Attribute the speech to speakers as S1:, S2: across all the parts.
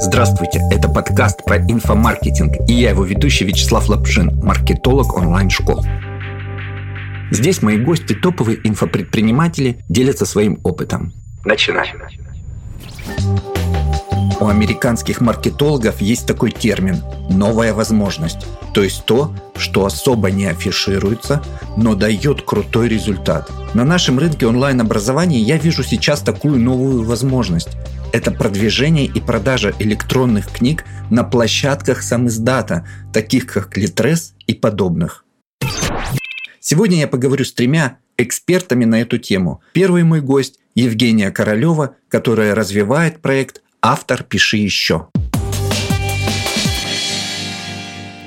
S1: Здравствуйте, это подкаст про инфомаркетинг, и я его ведущий Вячеслав Лапшин, маркетолог онлайн-школ. Здесь мои гости, топовые инфопредприниматели, делятся своим опытом. Начинаем. У американских маркетологов есть такой термин – новая возможность. То есть то, что особо не афишируется, но дает крутой результат. На нашем рынке онлайн-образования я вижу сейчас такую новую возможность. Это продвижение и продажа электронных книг на площадках самиздата, таких как Литрес и подобных. Сегодня я поговорю с тремя экспертами на эту тему. Первый мой гость – Евгения Королева, которая развивает проект Автор «Пиши еще».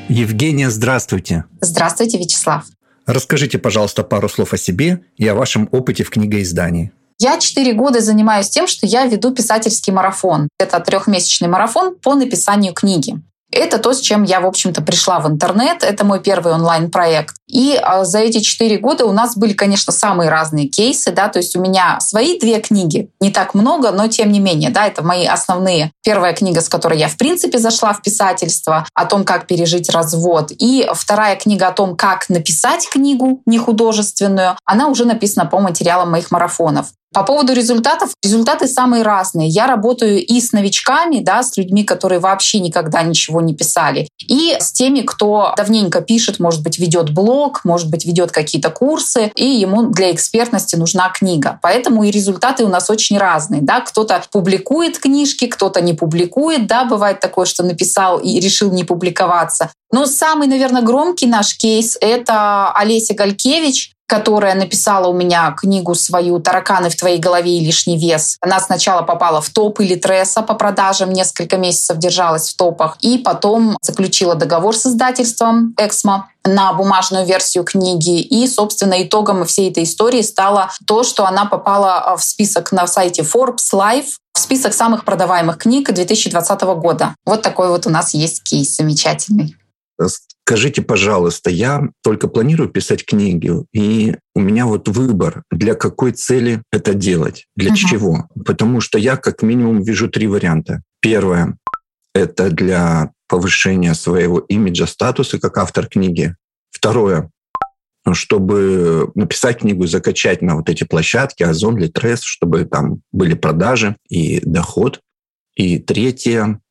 S1: Евгения, здравствуйте.
S2: Здравствуйте, Вячеслав.
S1: Расскажите, пожалуйста, пару слов о себе и о вашем опыте в книгоиздании.
S2: Я четыре года занимаюсь тем, что я веду писательский марафон. Это трехмесячный марафон по написанию книги. Это то, с чем я, в общем-то, пришла в интернет. Это мой первый онлайн-проект. И а, за эти четыре года у нас были, конечно, самые разные кейсы. Да? То есть у меня свои две книги, не так много, но тем не менее, да, это мои основные. Первая книга, с которой я, в принципе, зашла в писательство, о том, как пережить развод. И вторая книга о том, как написать книгу нехудожественную, она уже написана по материалам моих марафонов. По поводу результатов, результаты самые разные. Я работаю и с новичками, да, с людьми, которые вообще никогда ничего не писали, и с теми, кто давненько пишет, может быть, ведет блог, может быть, ведет какие-то курсы, и ему для экспертности нужна книга. Поэтому и результаты у нас очень разные. Да? Кто-то публикует книжки, кто-то не публикует. Да? Бывает такое, что написал и решил не публиковаться. Но самый, наверное, громкий наш кейс — это Олеся Галькевич, которая написала у меня книгу свою «Тараканы в твоей голове и лишний вес». Она сначала попала в топ или тресса по продажам, несколько месяцев держалась в топах, и потом заключила договор с издательством «Эксмо» на бумажную версию книги. И, собственно, итогом всей этой истории стало то, что она попала в список на сайте Forbes Life, в список самых продаваемых книг 2020 года. Вот такой вот у нас есть кейс замечательный.
S1: Скажите, пожалуйста, я только планирую писать книги, и у меня вот выбор, для какой цели это делать, для uh-huh. чего. Потому что я как минимум вижу три варианта. Первое — это для повышения своего имиджа, статуса как автор книги. Второе чтобы написать книгу и закачать на вот эти площадки, Озон, Литрес, чтобы там были продажи и доход. И третье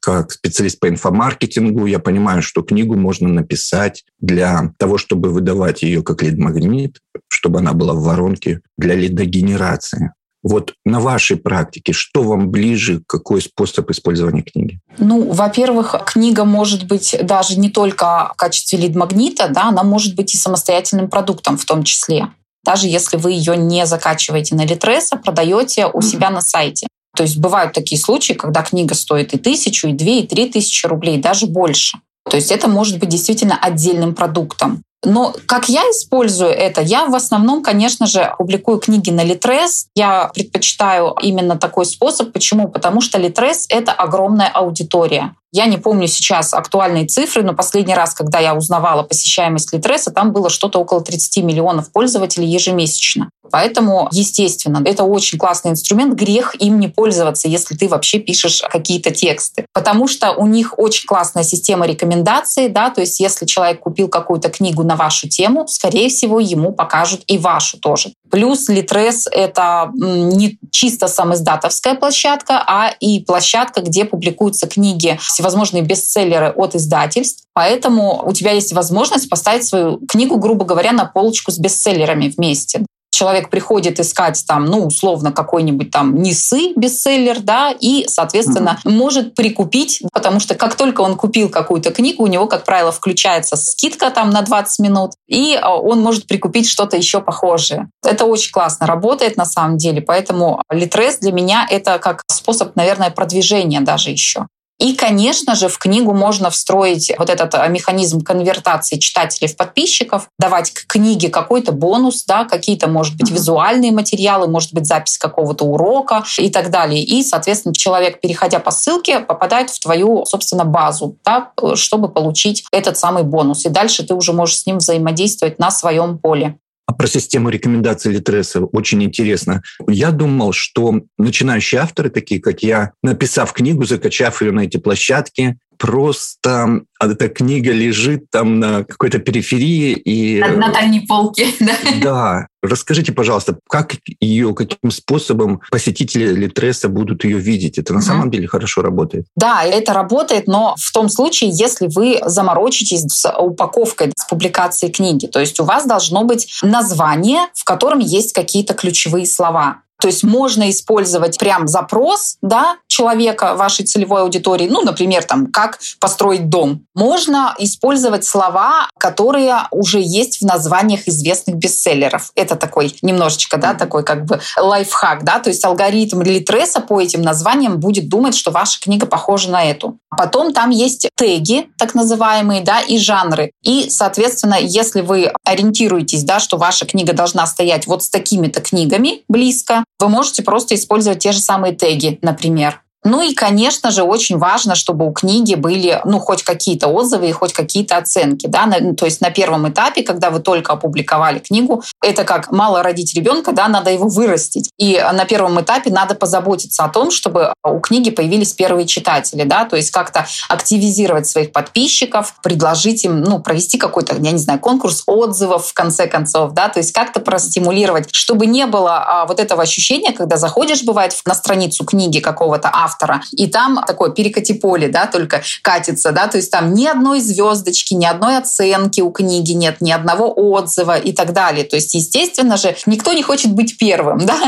S1: как специалист по инфомаркетингу, я понимаю, что книгу можно написать для того, чтобы выдавать ее как лид-магнит, чтобы она была в воронке для лидогенерации. Вот на вашей практике, что вам ближе, какой способ использования книги?
S2: Ну, во-первых, книга может быть даже не только в качестве лид-магнита, да, она может быть и самостоятельным продуктом в том числе даже если вы ее не закачиваете на Литрес, а продаете у себя на сайте. То есть бывают такие случаи, когда книга стоит и тысячу, и две, и три тысячи рублей, даже больше. То есть это может быть действительно отдельным продуктом. Но как я использую это? Я в основном, конечно же, публикую книги на Литрес. Я предпочитаю именно такой способ. Почему? Потому что Литрес — это огромная аудитория. Я не помню сейчас актуальные цифры, но последний раз, когда я узнавала посещаемость Литреса, там было что-то около 30 миллионов пользователей ежемесячно. Поэтому, естественно, это очень классный инструмент. Грех им не пользоваться, если ты вообще пишешь какие-то тексты. Потому что у них очень классная система рекомендаций. Да? То есть если человек купил какую-то книгу на вашу тему, скорее всего, ему покажут и вашу тоже. Плюс Литрес — это не чисто самоиздатовская площадка, а и площадка, где публикуются книги, всевозможные бестселлеры от издательств. Поэтому у тебя есть возможность поставить свою книгу, грубо говоря, на полочку с бестселлерами вместе человек приходит искать там, ну, условно, какой-нибудь там Нисы бестселлер, да, и, соответственно, mm-hmm. может прикупить, потому что как только он купил какую-то книгу, у него, как правило, включается скидка там на 20 минут, и а, он может прикупить что-то еще похожее. Это очень классно работает на самом деле, поэтому Литрес для меня это как способ, наверное, продвижения даже еще. И, конечно же, в книгу можно встроить вот этот э, механизм конвертации читателей в подписчиков, давать к книге какой-то бонус, да, какие-то, может быть, визуальные материалы, может быть, запись какого-то урока и так далее. И, соответственно, человек, переходя по ссылке, попадает в твою, собственно, базу, да, чтобы получить этот самый бонус. И дальше ты уже можешь с ним взаимодействовать на своем поле.
S1: А про систему рекомендаций Литреса очень интересно. Я думал, что начинающие авторы, такие как я, написав книгу, закачав ее на эти площадки, просто эта книга лежит там на какой-то периферии и
S2: на, дальней полке.
S1: Да. да. Расскажите, пожалуйста, как ее, каким способом посетители Литреса будут ее видеть? Это на угу. самом деле хорошо работает?
S2: Да, это работает, но в том случае, если вы заморочитесь с упаковкой, с публикацией книги. То есть у вас должно быть название, в котором есть какие-то ключевые слова. То есть можно использовать прям запрос да, человека, вашей целевой аудитории, ну, например, там, как построить дом. Можно использовать слова, которые уже есть в названиях известных бестселлеров. Это такой немножечко, да, такой как бы лайфхак, да, то есть алгоритм Литреса по этим названиям будет думать, что ваша книга похожа на эту. Потом там есть теги, так называемые, да, и жанры. И, соответственно, если вы ориентируетесь, да, что ваша книга должна стоять вот с такими-то книгами близко, вы можете просто использовать те же самые теги, например. Ну и, конечно же, очень важно, чтобы у книги были, ну, хоть какие-то отзывы и хоть какие-то оценки, да, на, то есть на первом этапе, когда вы только опубликовали книгу, это как мало родить ребенка, да, надо его вырастить. И на первом этапе надо позаботиться о том, чтобы у книги появились первые читатели, да, то есть как-то активизировать своих подписчиков, предложить им, ну, провести какой-то, я не знаю, конкурс отзывов в конце концов, да, то есть как-то простимулировать, чтобы не было а, вот этого ощущения, когда заходишь, бывает, на страницу книги какого-то автора, автора. И там такое перекати поле, да, только катится, да, то есть там ни одной звездочки, ни одной оценки у книги нет, ни одного отзыва и так далее. То есть, естественно же, никто не хочет быть первым, да,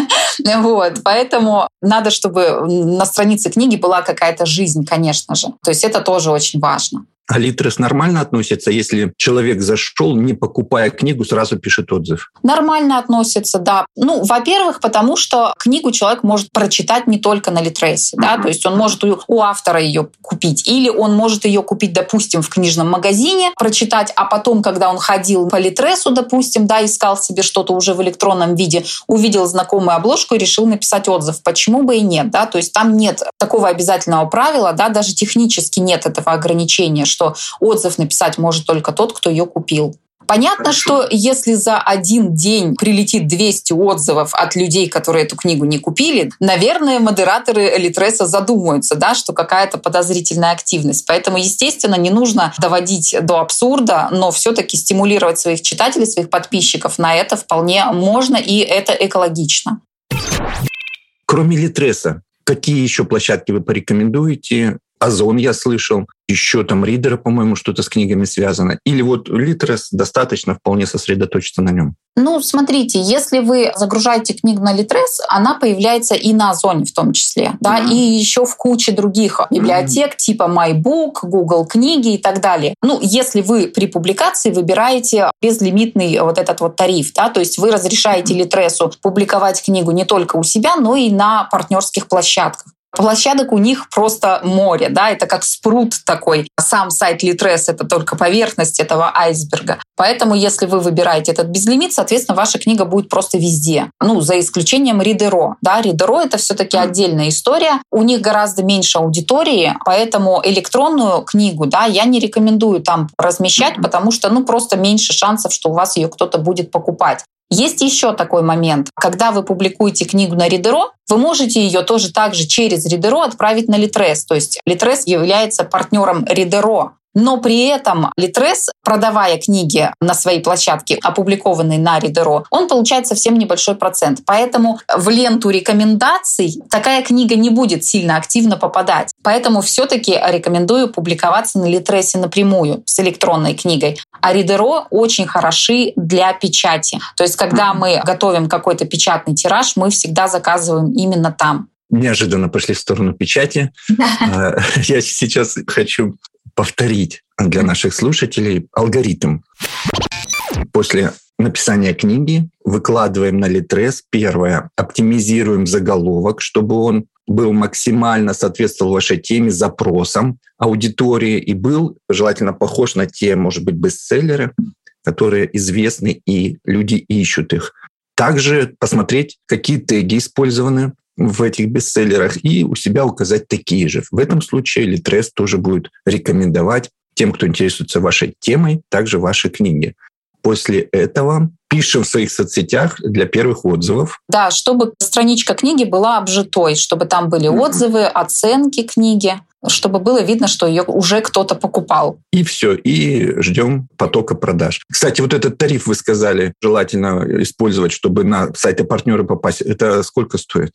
S2: вот, поэтому надо, чтобы на странице книги была какая-то жизнь, конечно же. То есть это тоже очень важно.
S1: А Литрес нормально относится, если человек зашел, не покупая книгу, сразу пишет отзыв?
S2: Нормально относится, да. Ну, во-первых, потому что книгу человек может прочитать не только на Литресе, да, то есть он может у, у автора ее купить, или он может ее купить, допустим, в книжном магазине, прочитать, а потом, когда он ходил по Литресу, допустим, да, искал себе что-то уже в электронном виде, увидел знакомую обложку и решил написать отзыв. Почему бы и нет, да, то есть там нет такого обязательного правила, да, даже технически нет этого ограничения, что отзыв написать может только тот, кто ее купил. Понятно, что если за один день прилетит 200 отзывов от людей, которые эту книгу не купили, наверное, модераторы Литреса задумаются, да, что какая-то подозрительная активность. Поэтому, естественно, не нужно доводить до абсурда, но все-таки стимулировать своих читателей, своих подписчиков на это вполне можно, и это экологично.
S1: Кроме Литреса, какие еще площадки вы порекомендуете Озон я слышал, еще там Ридера, по-моему, что-то с книгами связано. Или вот Литрес достаточно вполне сосредоточиться на нем.
S2: Ну, смотрите, если вы загружаете книгу на Литрес, она появляется и на Озоне в том числе, да, mm-hmm. и еще в куче других библиотек mm-hmm. типа MyBook, Google книги и так далее. Ну, если вы при публикации выбираете безлимитный вот этот вот тариф, да, то есть вы разрешаете mm-hmm. Литресу публиковать книгу не только у себя, но и на партнерских площадках. Площадок у них просто море, да, это как спрут такой. Сам сайт Литрес — это только поверхность этого айсберга. Поэтому, если вы выбираете этот безлимит, соответственно, ваша книга будет просто везде. Ну, за исключением Ридеро. Да, Ридеро — это все таки отдельная история. У них гораздо меньше аудитории, поэтому электронную книгу, да, я не рекомендую там размещать, потому что, ну, просто меньше шансов, что у вас ее кто-то будет покупать. Есть еще такой момент. Когда вы публикуете книгу на Ридеро, вы можете ее тоже также через Ридеро отправить на Литрес. То есть Литрес является партнером Ридеро. Но при этом Литрес, продавая книги на своей площадке, опубликованные на Ридеро, он получает совсем небольшой процент. Поэтому в ленту рекомендаций такая книга не будет сильно активно попадать. Поэтому все-таки рекомендую публиковаться на Литресе напрямую с электронной книгой. А Ридеро очень хороши для печати. То есть, когда мы готовим какой-то печатный тираж, мы всегда заказываем именно там
S1: неожиданно пошли в сторону печати. А, я сейчас хочу повторить для наших слушателей алгоритм. После написания книги выкладываем на Литрес. Первое. Оптимизируем заголовок, чтобы он был максимально соответствовал вашей теме, запросам аудитории и был желательно похож на те, может быть, бестселлеры, которые известны и люди ищут их. Также посмотреть, какие теги использованы в этих бестселлерах и у себя указать такие же. В этом случае Литрес тоже будет рекомендовать тем, кто интересуется вашей темой, также ваши книги. После этого пишем в своих соцсетях для первых отзывов.
S2: Да, чтобы страничка книги была обжитой, чтобы там были отзывы, оценки книги чтобы было видно, что ее уже кто-то покупал.
S1: И все, и ждем потока продаж. Кстати, вот этот тариф вы сказали, желательно использовать, чтобы на сайты партнера попасть. Это сколько стоит?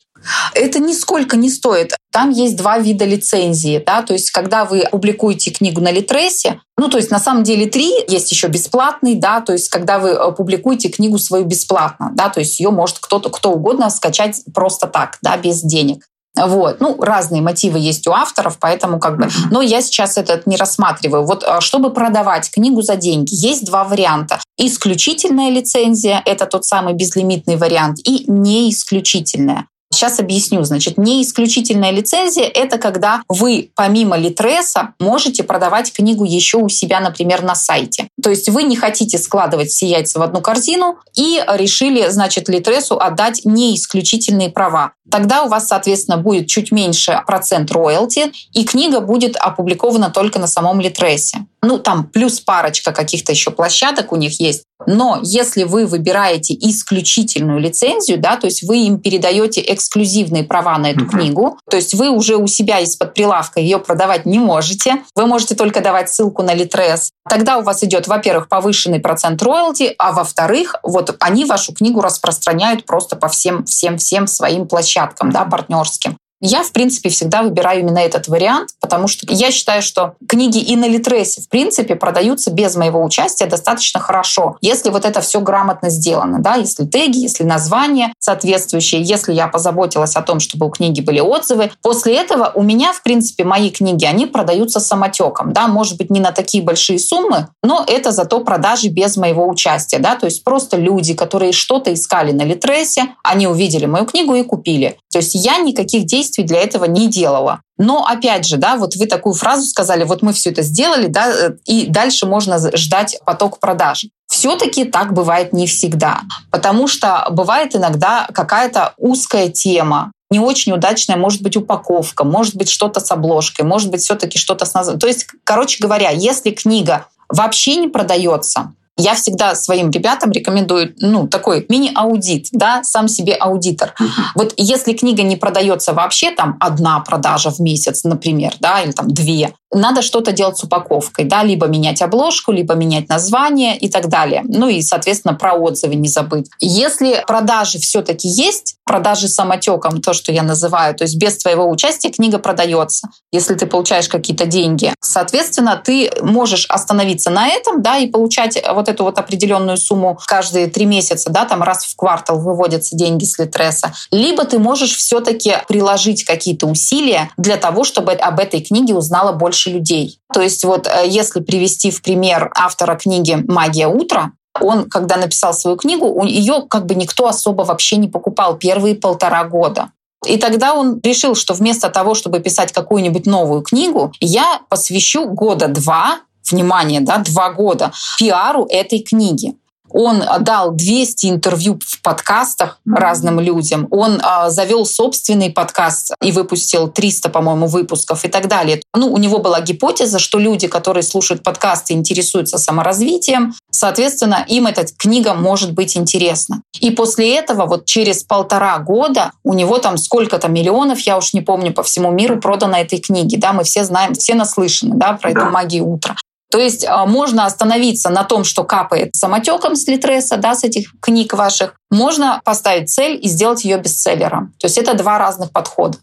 S2: Это нисколько не стоит. Там есть два вида лицензии. Да? То есть, когда вы публикуете книгу на Литресе, ну, то есть, на самом деле, три. Есть еще бесплатный, да, то есть, когда вы э, публикуете книгу свою бесплатно, да, то есть, ее может кто-то, кто угодно скачать просто так, да, без денег. Вот. Ну, разные мотивы есть у авторов, поэтому как бы... Но я сейчас этот не рассматриваю. Вот а, чтобы продавать книгу за деньги, есть два варианта. Исключительная лицензия — это тот самый безлимитный вариант, и неисключительная. Сейчас объясню. Значит, не исключительная лицензия — это когда вы помимо Литреса можете продавать книгу еще у себя, например, на сайте. То есть вы не хотите складывать все яйца в одну корзину и решили, значит, Литресу отдать не исключительные права. Тогда у вас, соответственно, будет чуть меньше процент роялти, и книга будет опубликована только на самом Литресе. Ну, там плюс парочка каких-то еще площадок у них есть. Но если вы выбираете исключительную лицензию, да, то есть вы им передаете эксклюзивные права на эту uh-huh. книгу, то есть вы уже у себя из-под прилавка ее продавать не можете, вы можете только давать ссылку на Литрес, тогда у вас идет, во-первых, повышенный процент роялти, а во-вторых, вот они вашу книгу распространяют просто по всем, всем, всем своим площадкам, да, партнерским. Я, в принципе, всегда выбираю именно этот вариант, потому что я считаю, что книги и на Литресе, в принципе, продаются без моего участия достаточно хорошо, если вот это все грамотно сделано, да, если теги, если название соответствующее, если я позаботилась о том, чтобы у книги были отзывы. После этого у меня, в принципе, мои книги, они продаются самотеком, да, может быть, не на такие большие суммы, но это зато продажи без моего участия, да, то есть просто люди, которые что-то искали на Литресе, они увидели мою книгу и купили. То есть я никаких действий для этого не делала. Но опять же, да, вот вы такую фразу сказали, вот мы все это сделали, да, э, и дальше можно ждать поток продаж. Все-таки так бывает не всегда, потому что бывает иногда какая-то узкая тема, не очень удачная, может быть, упаковка, может быть, что-то с обложкой, может быть, все-таки что-то с названием. То есть, короче говоря, если книга вообще не продается, я всегда своим ребятам рекомендую, ну, такой мини-аудит, да, сам себе аудитор. Uh-huh. Вот если книга не продается вообще, там, одна продажа в месяц, например, да, или там две, надо что-то делать с упаковкой, да, либо менять обложку, либо менять название и так далее. Ну и, соответственно, про отзывы не забыть. Если продажи все-таки есть, продажи самотеком, то, что я называю, то есть без твоего участия книга продается, если ты получаешь какие-то деньги. Соответственно, ты можешь остановиться на этом, да, и получать вот эту вот определенную сумму каждые три месяца, да, там раз в квартал выводятся деньги с Литреса, либо ты можешь все-таки приложить какие-то усилия для того, чтобы об этой книге узнало больше людей. То есть вот э, если привести в пример автора книги «Магия утра», он, когда написал свою книгу, ее как бы никто особо вообще не покупал первые полтора года. И тогда он решил, что вместо того, чтобы писать какую-нибудь новую книгу, я посвящу года два внимание, да, два года пиару этой книги. Он дал 200 интервью в подкастах разным людям. Он а, завел собственный подкаст и выпустил 300, по-моему, выпусков и так далее. Ну, у него была гипотеза, что люди, которые слушают подкасты, интересуются саморазвитием, соответственно, им эта книга может быть интересна. И после этого, вот через полтора года, у него там сколько-то миллионов, я уж не помню, по всему миру продано этой книги. Да, мы все знаем, все наслышаны да, про да. эту магию утра. То есть а, можно остановиться на том, что капает самотеком с литреса, да, с этих книг ваших. Можно поставить цель и сделать ее бестселлером. То есть это два разных подхода.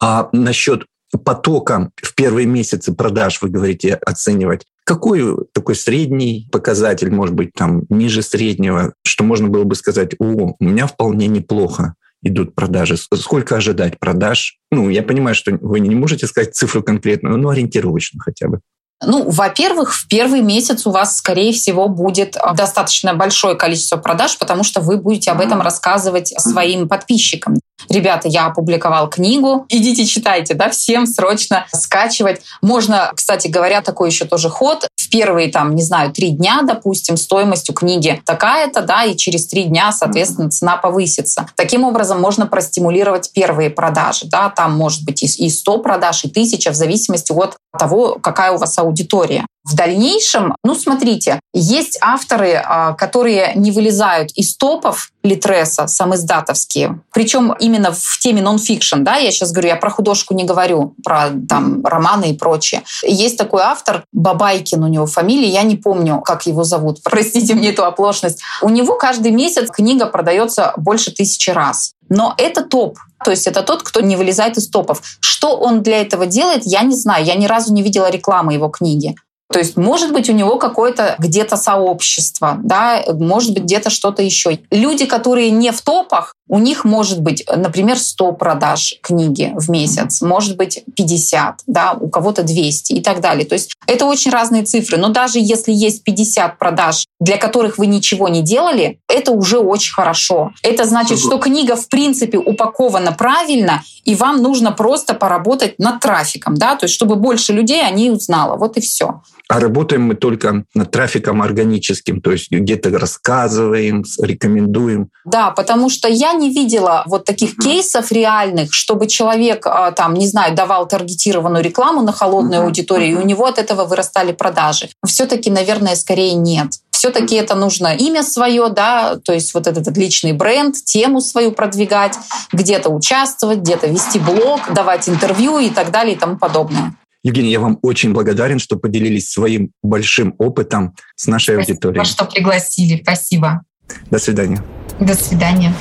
S1: А насчет потока в первые месяцы продаж, вы говорите, оценивать. Какой такой средний показатель, может быть, там ниже среднего, что можно было бы сказать, о, у меня вполне неплохо идут продажи? Сколько ожидать продаж? Ну, я понимаю, что вы не можете сказать цифру конкретную, но ориентировочно хотя бы.
S2: Ну, во-первых, в первый месяц у вас, скорее всего, будет а, достаточно большое количество продаж, потому что вы будете об этом рассказывать своим подписчикам. Ребята, я опубликовал книгу, идите читайте, да, всем срочно скачивать. Можно, кстати говоря, такой еще тоже ход. Первые, там, не знаю, три дня, допустим, стоимость у книги такая-то, да, и через три дня, соответственно, цена повысится. Таким образом, можно простимулировать первые продажи, да, там может быть и 100 продаж, и 1000, в зависимости от того, какая у вас аудитория. В дальнейшем, ну смотрите, есть авторы, а, которые не вылезают из топов Литреса, самоиздатовские. Причем именно в теме нон-фикшн, да, я сейчас говорю, я про художку не говорю, про там романы и прочее. Есть такой автор, Бабайкин у него фамилия, я не помню, как его зовут, простите мне эту оплошность. У него каждый месяц книга продается больше тысячи раз. Но это топ. То есть это тот, кто не вылезает из топов. Что он для этого делает, я не знаю. Я ни разу не видела рекламы его книги. То есть, может быть, у него какое-то где-то сообщество, да, может быть, где-то что-то еще. Люди, которые не в топах, у них может быть, например, 100 продаж книги в месяц, может быть 50, да, у кого-то 200 и так далее. То есть это очень разные цифры. Но даже если есть 50 продаж, для которых вы ничего не делали, это уже очень хорошо. Это значит, что книга в принципе упакована правильно, и вам нужно просто поработать над трафиком, да, то есть чтобы больше людей о ней узнало. Вот и все.
S1: А работаем мы только над трафиком органическим, то есть где-то рассказываем, рекомендуем.
S2: Да, потому что я не видела вот таких кейсов реальных, чтобы человек а, там, не знаю, давал таргетированную рекламу на холодную аудиторию, и у него от этого вырастали продажи. Все-таки, наверное, скорее нет все-таки это нужно имя свое, да, то есть вот этот личный бренд, тему свою продвигать, где-то участвовать, где-то вести блог, давать интервью и так далее и тому подобное.
S1: Евгений, я вам очень благодарен, что поделились своим большим опытом с нашей
S2: Спасибо,
S1: аудиторией.
S2: что пригласили. Спасибо.
S1: До свидания.
S2: До свидания.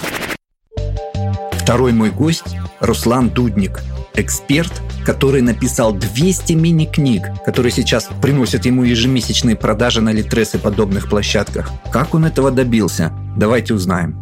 S1: Второй мой гость – Руслан Дудник, эксперт, который написал 200 мини-книг, которые сейчас приносят ему ежемесячные продажи на Литрес и подобных площадках. Как он этого добился? Давайте узнаем.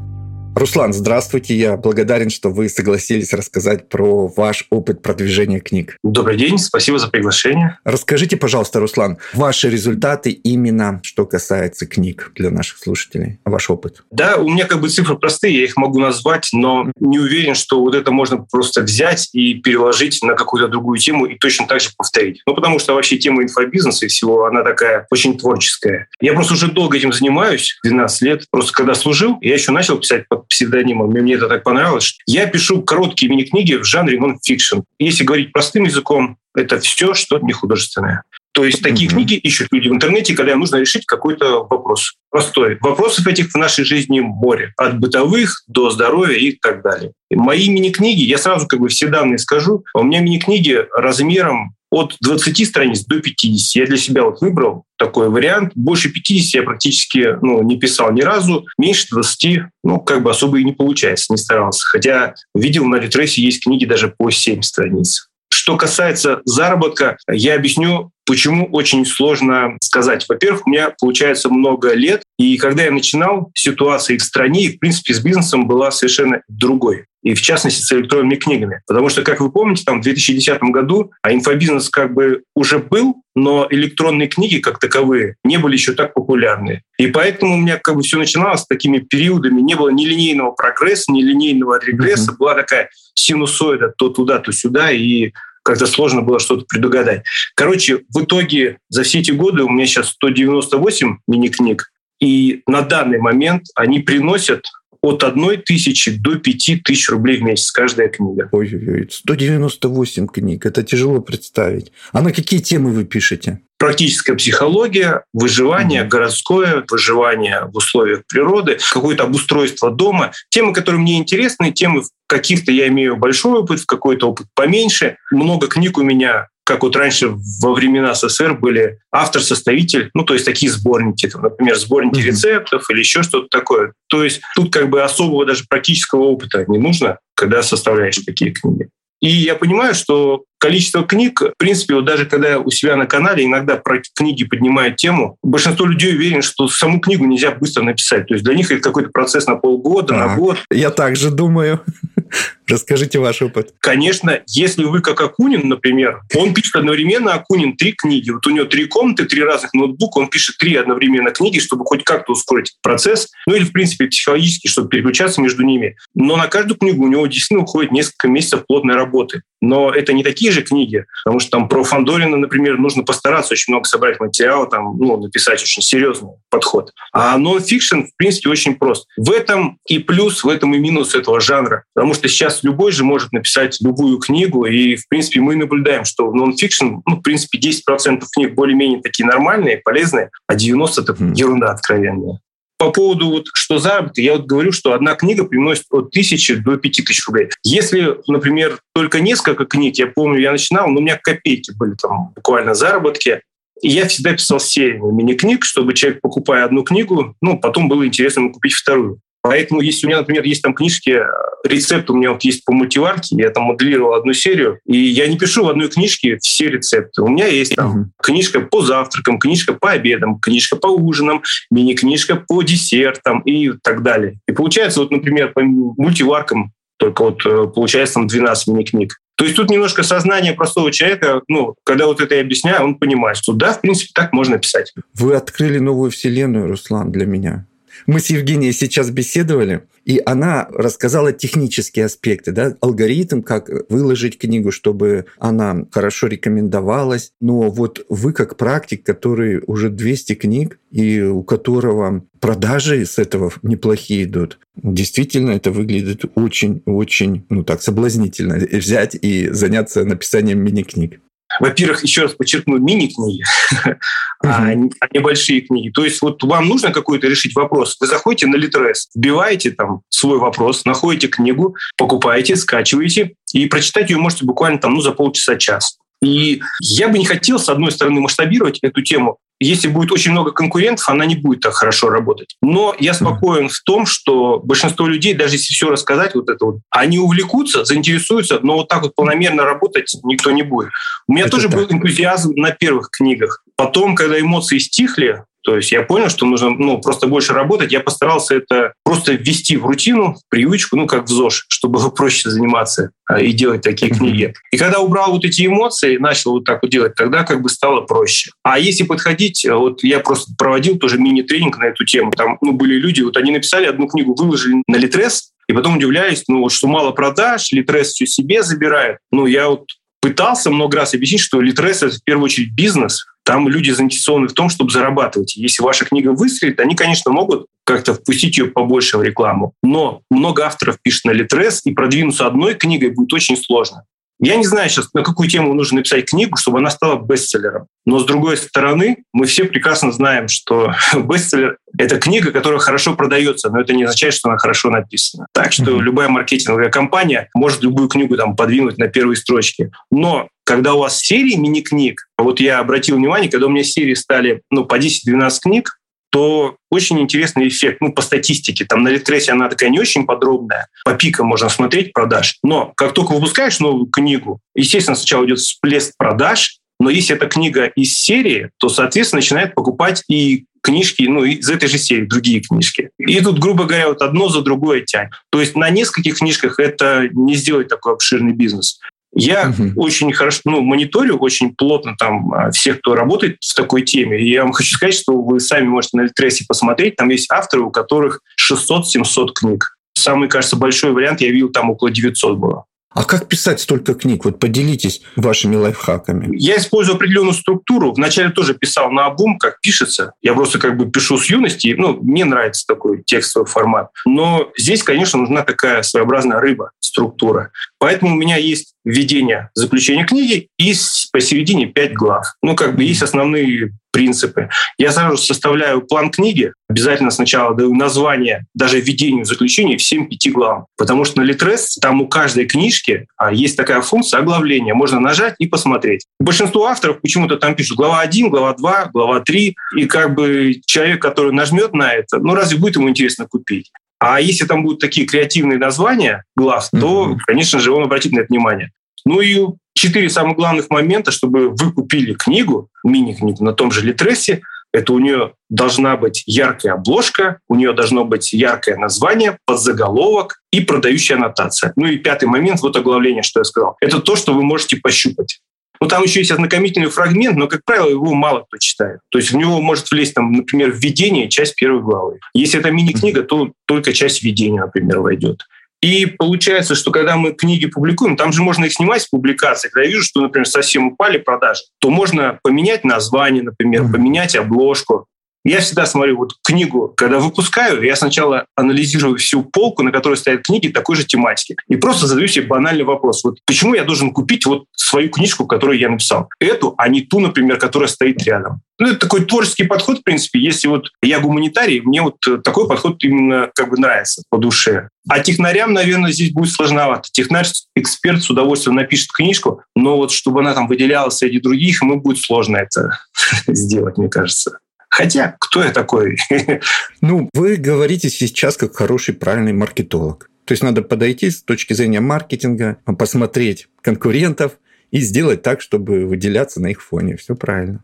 S1: Руслан, здравствуйте. Я благодарен, что вы согласились рассказать про ваш опыт продвижения книг.
S3: Добрый день, спасибо за приглашение.
S1: Расскажите, пожалуйста, Руслан, ваши результаты именно что касается книг для наших слушателей, ваш опыт.
S3: Да, у меня как бы цифры простые, я их могу назвать, но не уверен, что вот это можно просто взять и переложить на какую-то другую тему и точно так же повторить. Ну, потому что вообще тема инфобизнеса и всего, она такая очень творческая. Я просто уже долго этим занимаюсь, 12 лет. Просто когда служил, я еще начал писать под псевдонимом, мне это так понравилось. Я пишу короткие мини-книги в жанре нон-фикшн. Если говорить простым языком, это все, что не художественное. То есть такие mm-hmm. книги ищут люди в интернете, когда нужно решить какой-то вопрос. Простой. Вопросов этих в нашей жизни море. От бытовых до здоровья и так далее. И мои мини-книги, я сразу как бы все данные скажу, у меня мини-книги размером от 20 страниц до 50. Я для себя вот выбрал такой вариант. Больше 50 я практически ну, не писал ни разу. Меньше 20, ну, как бы особо и не получается, не старался. Хотя видел на Литресе есть книги даже по 7 страниц. Что касается заработка, я объясню, почему очень сложно сказать. Во-первых, у меня получается много лет, и когда я начинал, ситуация в стране, в принципе, с бизнесом была совершенно другой и в частности с электронными книгами. Потому что, как вы помните, там в 2010 году а инфобизнес как бы уже был, но электронные книги как таковые не были еще так популярны. И поэтому у меня как бы все начиналось с такими периодами. Не было ни линейного прогресса, ни линейного регресса. Mm-hmm. Была такая синусоида то туда, то сюда. И как-то сложно было что-то предугадать. Короче, в итоге за все эти годы у меня сейчас 198 мини-книг, и на данный момент они приносят от одной тысячи до пяти тысяч рублей в месяц каждая книга.
S1: Ой-ой-ой, 198 книг, это тяжело представить. А на какие темы вы пишете?
S3: практическая психология, выживание, городское выживание в условиях природы, какое-то обустройство дома. Темы, которые мне интересны, темы в каких-то я имею большой опыт, в какой-то опыт поменьше. Много книг у меня как вот раньше во времена СССР были автор-составитель, ну, то есть такие сборники, там, например, сборники mm-hmm. рецептов или еще что-то такое. То есть тут как бы особого даже практического опыта не нужно, когда составляешь такие книги. И я понимаю, что количество книг, в принципе, вот даже когда у себя на канале иногда про книги поднимают тему, большинство людей уверен, что саму книгу нельзя быстро написать. То есть для них это какой-то процесс на полгода, а, на год.
S1: Я также думаю. Расскажите ваш опыт.
S3: Конечно, если вы как Акунин, например, он пишет одновременно Акунин три книги. Вот у него три комнаты, три разных ноутбука, он пишет три одновременно книги, чтобы хоть как-то ускорить процесс. Ну или, в принципе, психологически, чтобы переключаться между ними. Но на каждую книгу у него действительно уходит несколько месяцев плотной работы. Но это не такие же книги, потому что там про Фандорина, например, нужно постараться очень много собрать материала, там, ну, написать очень серьезный подход. А нон-фикшн, в принципе, очень прост. В этом и плюс, в этом и минус этого жанра. Потому что сейчас сейчас любой же может написать любую книгу, и, в принципе, мы наблюдаем, что в нон-фикшн, ну, в принципе, 10% книг более-менее такие нормальные, полезные, а 90% — это ерунда откровенная. По поводу вот, что заработки, я вот говорю, что одна книга приносит от тысячи до пяти тысяч рублей. Если, например, только несколько книг, я помню, я начинал, но у меня копейки были там буквально заработки, и я всегда писал сериями мини-книг, чтобы человек, покупая одну книгу, ну, потом было интересно ему купить вторую. Поэтому, если у меня, например, есть там книжки, рецепт у меня вот есть по мультиварке, я там моделировал одну серию, и я не пишу в одной книжке все рецепты. У меня есть там uh-huh. книжка по завтракам, книжка по обедам, книжка по ужинам, мини-книжка по десертам и так далее. И получается, вот, например, по мультиваркам только вот э, получается там 12 мини-книг. То есть тут немножко сознание простого человека, ну, когда вот это я объясняю, он понимает, что да, в принципе, так можно писать.
S1: Вы открыли новую вселенную, Руслан, для меня. Мы с Евгенией сейчас беседовали, и она рассказала технические аспекты, да, алгоритм, как выложить книгу, чтобы она хорошо рекомендовалась. Но вот вы как практик, который уже 200 книг, и у которого продажи с этого неплохие идут, действительно это выглядит очень-очень, ну так, соблазнительно взять и заняться написанием мини-книг
S3: во-первых, еще раз подчеркну, мини-книги, а небольшие книги. То есть вот вам нужно какой-то решить вопрос. Вы заходите на Литрес, вбиваете там свой вопрос, находите книгу, покупаете, скачиваете, и прочитать ее можете буквально там, ну, за полчаса-час. И я бы не хотел, с одной стороны, масштабировать эту тему. Если будет очень много конкурентов, она не будет так хорошо работать. Но я спокоен в том, что большинство людей, даже если все рассказать, вот это вот, они увлекутся, заинтересуются, но вот так вот планомерно работать никто не будет. У меня это тоже так. был энтузиазм на первых книгах. Потом, когда эмоции стихли, то есть я понял, что нужно ну, просто больше работать. Я постарался это просто ввести в рутину, в привычку, ну, как в ЗОЖ, чтобы было проще заниматься а, и делать такие книги. И когда убрал вот эти эмоции, начал вот так вот делать, тогда как бы стало проще. А если подходить, э, вот я просто проводил тоже мини-тренинг на эту тему. Там ну, были люди, вот они написали одну книгу, выложили на Литрес, и потом удивлялись, ну, что мало продаж, Литрес все себе забирает. Ну, я вот пытался много раз объяснить, что Литрес — это в первую очередь бизнес, там люди заинтересованы в том, чтобы зарабатывать. Если ваша книга выстрелит, они, конечно, могут как-то впустить ее побольше в рекламу. Но много авторов пишет на Литрес, и продвинуться одной книгой будет очень сложно. Я не знаю сейчас, на какую тему нужно написать книгу, чтобы она стала бестселлером. Но с другой стороны, мы все прекрасно знаем, что бестселлер — это книга, которая хорошо продается, но это не означает, что она хорошо написана. Так что mm-hmm. любая маркетинговая компания может любую книгу там подвинуть на первые строчки. Но когда у вас серии мини-книг, вот я обратил внимание, когда у меня серии стали ну, по 10-12 книг, то очень интересный эффект. Ну, по статистике, там на Литресе она такая не очень подробная, по пикам можно смотреть продаж. Но как только выпускаешь новую книгу, естественно, сначала идет всплеск продаж, но если это книга из серии, то, соответственно, начинает покупать и книжки, ну, из этой же серии, другие книжки. И тут, грубо говоря, вот одно за другое тянет. То есть на нескольких книжках это не сделать такой обширный бизнес. Я угу. очень хорошо, ну, мониторю очень плотно там а, всех, кто работает в такой теме. И я вам хочу сказать, что вы сами можете на Литресе посмотреть. Там есть авторы, у которых 600-700 книг. Самый, кажется, большой вариант я видел, там около 900 было.
S1: А как писать столько книг? Вот поделитесь вашими лайфхаками.
S3: Я использую определенную структуру. Вначале тоже писал на обум, как пишется. Я просто как бы пишу с юности. Ну, мне нравится такой текстовый формат. Но здесь, конечно, нужна такая своеобразная рыба, структура. Поэтому у меня есть введение заключения книги и посередине пять глав. Ну, как бы есть основные принципы. Я сразу составляю план книги, обязательно сначала даю название, даже введению заключения всем пяти главам. Потому что на Литрес там у каждой книжки а, есть такая функция оглавления. Можно нажать и посмотреть. Большинство авторов почему-то там пишут глава 1, глава 2, глава 3. И как бы человек, который нажмет на это, ну разве будет ему интересно купить? А если там будут такие креативные названия глав, то, конечно же, он обратит на это внимание. Ну и четыре самых главных момента, чтобы вы купили книгу, мини-книгу на том же Литресе, это у нее должна быть яркая обложка, у нее должно быть яркое название, подзаголовок и продающая аннотация. Ну и пятый момент, вот оглавление, что я сказал. Это то, что вы можете пощупать. Ну, там еще есть ознакомительный фрагмент, но, как правило, его мало кто читает. То есть в него может влезть, там, например, введение, часть первой главы. Если это мини-книга, то только часть введения, например, войдет. И получается, что когда мы книги публикуем, там же можно их снимать с публикации. Когда я вижу, что, например, совсем упали продажи, то можно поменять название, например, поменять обложку. Я всегда смотрю вот книгу, когда выпускаю, я сначала анализирую всю полку, на которой стоят книги такой же тематики. И просто задаю себе банальный вопрос. Вот почему я должен купить вот свою книжку, которую я написал? Эту, а не ту, например, которая стоит рядом. Ну, это такой творческий подход, в принципе. Если вот я гуманитарий, мне вот такой подход именно как бы нравится по душе. А технарям, наверное, здесь будет сложновато. Технарь, эксперт с удовольствием напишет книжку, но вот чтобы она там выделялась среди других, ему будет сложно это сделать, мне кажется. Хотя, кто я такой?
S1: Ну, вы говорите сейчас как хороший, правильный маркетолог. То есть надо подойти с точки зрения маркетинга, посмотреть конкурентов и сделать так, чтобы выделяться на их фоне. Все правильно.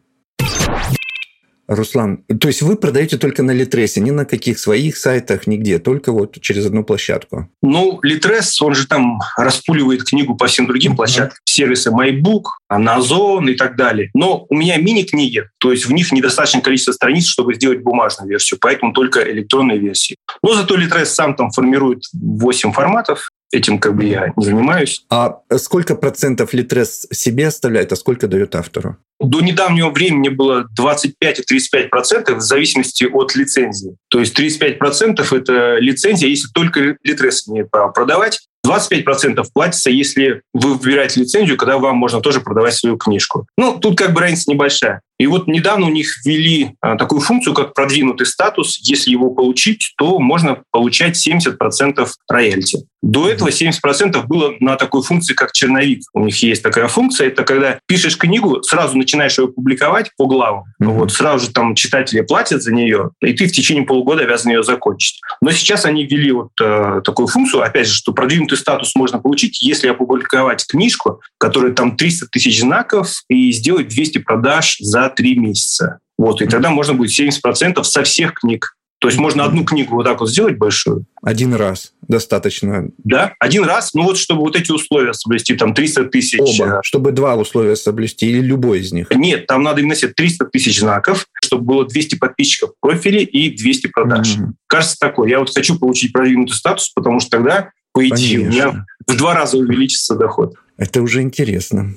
S1: Руслан, то есть вы продаете только на Литресе, ни на каких своих сайтах, нигде, только вот через одну площадку?
S3: Ну, Литрес, он же там распуливает книгу по всем другим площадкам. Сервисы MyBook, Amazon и так далее. Но у меня мини-книги, то есть в них недостаточное количество страниц, чтобы сделать бумажную версию, поэтому только электронные версии. Но зато Литрес сам там формирует 8 форматов, этим как бы я не занимаюсь.
S1: А сколько процентов Литрес себе оставляет, а сколько дает автору?
S3: До недавнего времени было 25 и 35 процентов в зависимости от лицензии. То есть 35 процентов это лицензия, если только Литрес имеет право продавать. 25% платится, если вы выбираете лицензию, когда вам можно тоже продавать свою книжку. Ну, тут как бы разница небольшая. И вот недавно у них ввели а, такую функцию, как продвинутый статус. Если его получить, то можно получать 70% роялти. До этого 70% было на такой функции, как черновик. У них есть такая функция. Это когда пишешь книгу, сразу начинаешь ее публиковать по главам. Mm-hmm. Вот, сразу же там читатели платят за нее, и ты в течение полугода обязан ее закончить. Но сейчас они ввели вот э, такую функцию, опять же, что продвинутый статус можно получить, если опубликовать книжку, которая там 300 тысяч знаков, и сделать 200 продаж за три месяца. Вот, и тогда можно будет 70% со всех книг. То есть можно одну книгу вот так вот сделать большую.
S1: Один раз достаточно.
S3: Да, один раз. Ну вот чтобы вот эти условия соблюсти, там 300 тысяч.
S1: Оба, чтобы два условия соблюсти или любой из них?
S3: Нет, там надо именно 300 тысяч знаков, чтобы было 200 подписчиков в профиле и 200 продаж. Mm-hmm. Кажется такое. Я вот хочу получить продвинутый статус, потому что тогда, по идее, Конечно. у меня в два раза увеличится доход.
S1: Это уже интересно.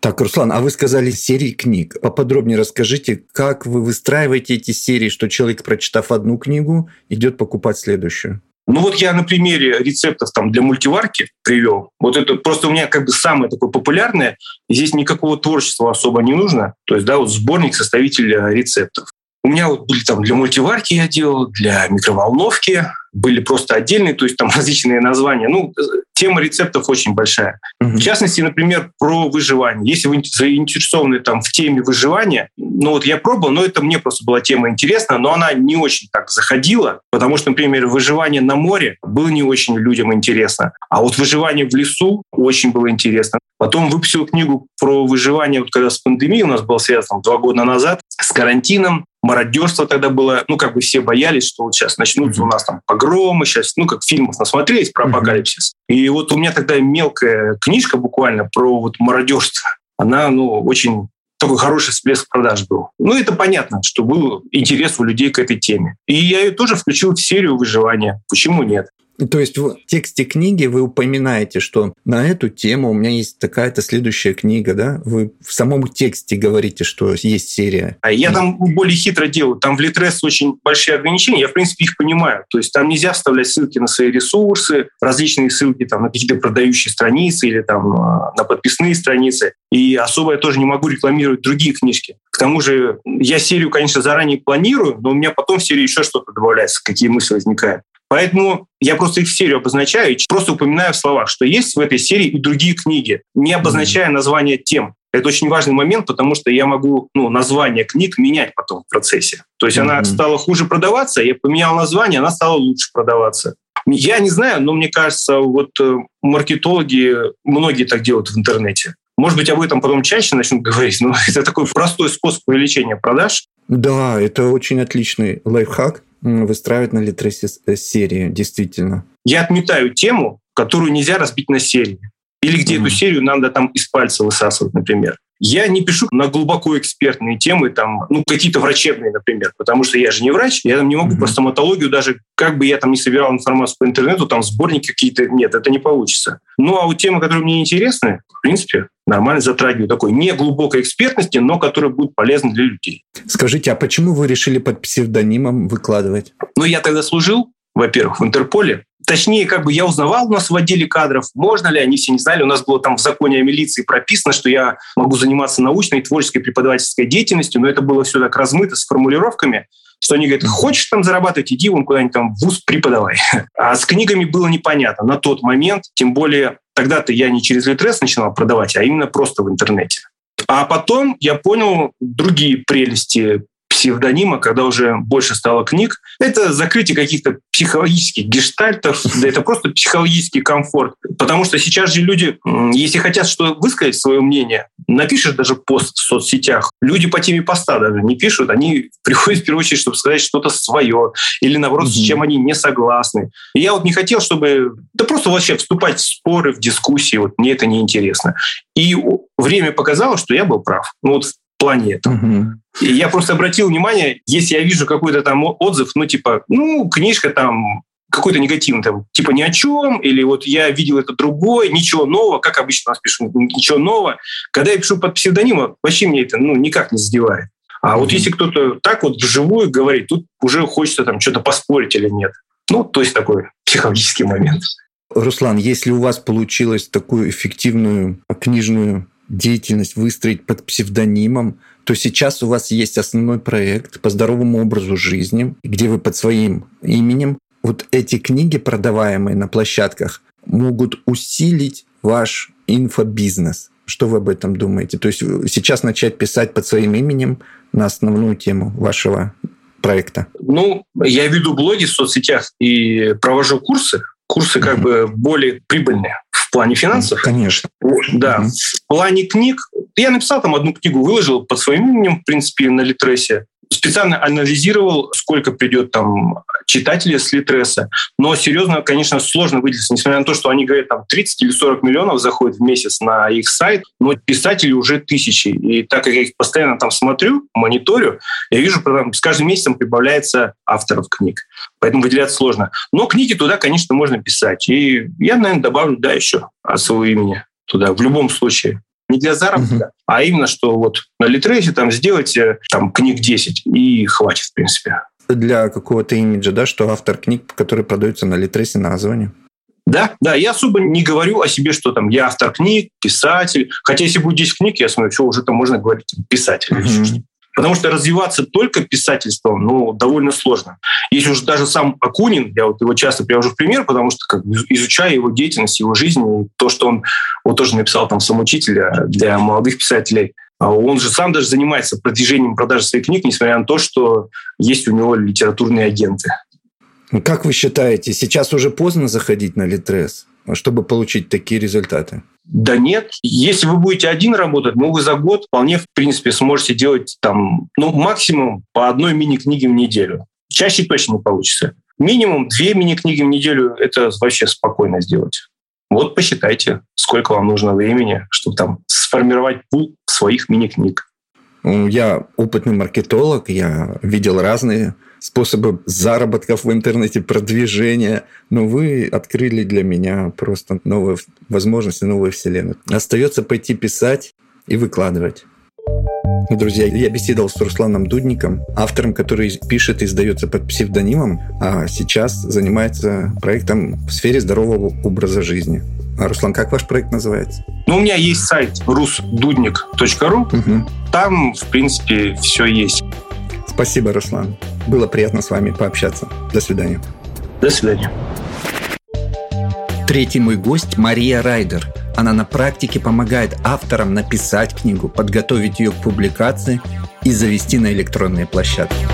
S1: Так, Руслан, а вы сказали серии книг. Поподробнее расскажите, как вы выстраиваете эти серии, что человек, прочитав одну книгу, идет покупать следующую?
S3: Ну вот я на примере рецептов там для мультиварки привел. Вот это просто у меня как бы самое такое популярное. Здесь никакого творчества особо не нужно. То есть, да, вот сборник составителя рецептов. У меня вот были там для мультиварки я делал, для микроволновки, были просто отдельные, то есть там различные названия. Ну, тема рецептов очень большая. Uh-huh. В частности, например, про выживание. Если вы заинтересованы там в теме выживания, ну вот я пробовал, но это мне просто была тема интересна, но она не очень так заходила, потому что, например, выживание на море было не очень людям интересно, а вот выживание в лесу очень было интересно. Потом выпустил книгу про выживание, вот когда с пандемией у нас был связан два года назад, с карантином, мародерство тогда было, ну, как бы все боялись, что вот сейчас начнутся mm-hmm. у нас там погромы, сейчас, ну, как фильмов насмотрелись про mm-hmm. апокалипсис. И вот у меня тогда мелкая книжка буквально про вот мародерство. Она, ну, очень такой хороший всплеск продаж был. Ну, это понятно, что был интерес у людей к этой теме. И я ее тоже включил в серию выживания. Почему нет?
S1: То есть в тексте книги вы упоминаете, что на эту тему у меня есть такая-то следующая книга, да? Вы в самом тексте говорите, что есть серия.
S3: А я там более хитро делаю. Там в Литрес очень большие ограничения. Я, в принципе, их понимаю. То есть там нельзя вставлять ссылки на свои ресурсы, различные ссылки там, на какие-то продающие страницы или там а, на подписные страницы. И особо я тоже не могу рекламировать другие книжки. К тому же я серию, конечно, заранее планирую, но у меня потом в серии еще что-то добавляется, какие мысли возникают. Поэтому я просто их в серию обозначаю и просто упоминаю в словах, что есть в этой серии и другие книги, не обозначая название тем. Это очень важный момент, потому что я могу ну, название книг менять потом в процессе. То есть mm-hmm. она стала хуже продаваться, я поменял название, она стала лучше продаваться. Я не знаю, но мне кажется, вот э, маркетологи, многие так делают в интернете. Может быть, об этом потом чаще начнут говорить, но это такой простой способ увеличения продаж.
S1: Да, это очень отличный лайфхак выстраивать на Литресе э, серии, действительно.
S3: Я отметаю тему, которую нельзя разбить на серии. Или где mm-hmm. эту серию надо там из пальца высасывать, например. Я не пишу на глубоко экспертные темы, там, ну, какие-то врачебные, например, потому что я же не врач, я там не могу mm-hmm. по стоматологию даже, как бы я там не собирал информацию по интернету, там сборники какие-то, нет, это не получится. Ну, а вот темы, которые мне интересны, в принципе, нормально затрагиваю такой не глубокой экспертности, но которые будут полезны для людей.
S1: Скажите, а почему вы решили под псевдонимом выкладывать?
S3: Ну, я тогда служил, во-первых, в Интерполе. Точнее, как бы я узнавал у нас в отделе кадров, можно ли, они все не знали. У нас было там в законе о милиции прописано, что я могу заниматься научной, творческой, преподавательской деятельностью, но это было все так размыто с формулировками, что они говорят, хочешь там зарабатывать, иди вон куда-нибудь там в ВУЗ преподавай. А с книгами было непонятно на тот момент, тем более тогда-то я не через Литрес начинал продавать, а именно просто в интернете. А потом я понял другие прелести псевдонима, когда уже больше стало книг, это закрытие каких-то психологических гештальтов, да это просто психологический комфорт. Потому что сейчас же люди, если хотят что высказать свое мнение, напишешь даже пост в соцсетях, люди по теме поста даже не пишут, они приходят в первую очередь, чтобы сказать что-то свое или, наоборот, mm-hmm. с чем они не согласны. И я вот не хотел, чтобы... Да просто вообще вступать в споры, в дискуссии, вот мне это неинтересно. И время показало, что я был прав. Ну вот плане этого. Угу. И я просто обратил внимание, если я вижу какой-то там отзыв, ну, типа, ну, книжка там какой-то негативный, там, типа ни о чем, или вот я видел это другое, ничего нового, как обычно нас пишут, ничего нового. Когда я пишу под псевдонимом, вообще мне это ну, никак не задевает. А mm-hmm. вот если кто-то так вот вживую говорит, тут уже хочется там что-то поспорить или нет. Ну, то есть такой психологический момент.
S1: Руслан, если у вас получилось такую эффективную книжную деятельность выстроить под псевдонимом, то сейчас у вас есть основной проект по здоровому образу жизни, где вы под своим именем вот эти книги, продаваемые на площадках, могут усилить ваш инфобизнес. Что вы об этом думаете? То есть сейчас начать писать под своим именем на основную тему вашего проекта?
S3: Ну, я веду блоги в соцсетях и провожу курсы. Курсы как бы более прибыльные в плане финансов.
S1: Конечно.
S3: Да. В плане книг, я написал там одну книгу, выложил под своим именем, в принципе, на Литресе специально анализировал, сколько придет там читателей с Литреса. Но серьезно, конечно, сложно выделиться, несмотря на то, что они говорят, там 30 или 40 миллионов заходит в месяц на их сайт, но писателей уже тысячи. И так как я их постоянно там смотрю, мониторю, я вижу, что с каждым месяцем прибавляется авторов книг. Поэтому выделяться сложно. Но книги туда, конечно, можно писать. И я, наверное, добавлю, да, еще от своего имени туда, в любом случае не для заработка, угу. а именно, что вот на Литресе там сделать там книг 10 и хватит, в принципе.
S1: Для какого-то имиджа, да, что автор книг, которые продаются на Литресе, название.
S3: Да, да, я особо не говорю о себе, что там я автор книг, писатель. Хотя если будет 10 книг, я смотрю, что уже там можно говорить писатель. Mm-hmm. Потому что развиваться только писательством, ну, довольно сложно. Если уж даже сам Акунин, я вот его часто привожу в пример, потому что как, изучая его деятельность, его жизнь, и то, что он вот тоже написал там самоучителя для молодых писателей, он же сам даже занимается продвижением продажи своих книг, несмотря на то, что есть у него литературные агенты.
S1: Ну, как вы считаете, сейчас уже поздно заходить на Литрес, чтобы получить такие результаты?
S3: Да нет. Если вы будете один работать, ну, вы за год вполне, в принципе, сможете делать там, ну, максимум по одной мини-книге в неделю. Чаще точно не получится. Минимум две мини-книги в неделю – это вообще спокойно сделать. Вот посчитайте, сколько вам нужно времени, чтобы там сформировать пул своих мини-книг.
S1: Я опытный маркетолог, я видел разные способы заработков в интернете, продвижения, но вы открыли для меня просто новые возможности, новую вселенную. Остается пойти писать и выкладывать. Друзья, я беседовал с Русланом Дудником, автором, который пишет и издается под псевдонимом, а сейчас занимается проектом в сфере здорового образа жизни. А, Руслан, как ваш проект называется?
S3: Ну, у меня есть сайт rusdudnik.ru. Угу. Там, в принципе, все есть.
S1: Спасибо, Руслан. Было приятно с вами пообщаться. До свидания.
S3: До свидания.
S1: Третий мой гость Мария Райдер. Она на практике помогает авторам написать книгу, подготовить ее к публикации и завести на электронные площадки.